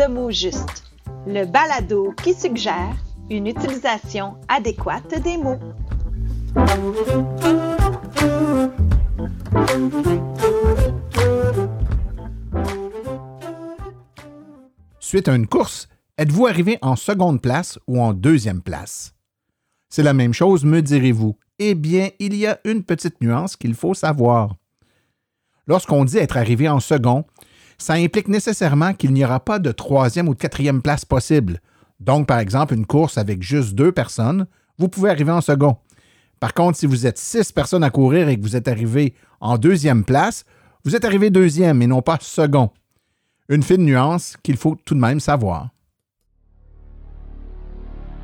De mots justes, le balado qui suggère une utilisation adéquate des mots. Suite à une course, êtes-vous arrivé en seconde place ou en deuxième place? C'est la même chose, me direz-vous. Eh bien, il y a une petite nuance qu'il faut savoir. Lorsqu'on dit être arrivé en second, ça implique nécessairement qu'il n'y aura pas de troisième ou de quatrième place possible. Donc, par exemple, une course avec juste deux personnes, vous pouvez arriver en second. Par contre, si vous êtes six personnes à courir et que vous êtes arrivé en deuxième place, vous êtes arrivé deuxième et non pas second. Une fine nuance qu'il faut tout de même savoir.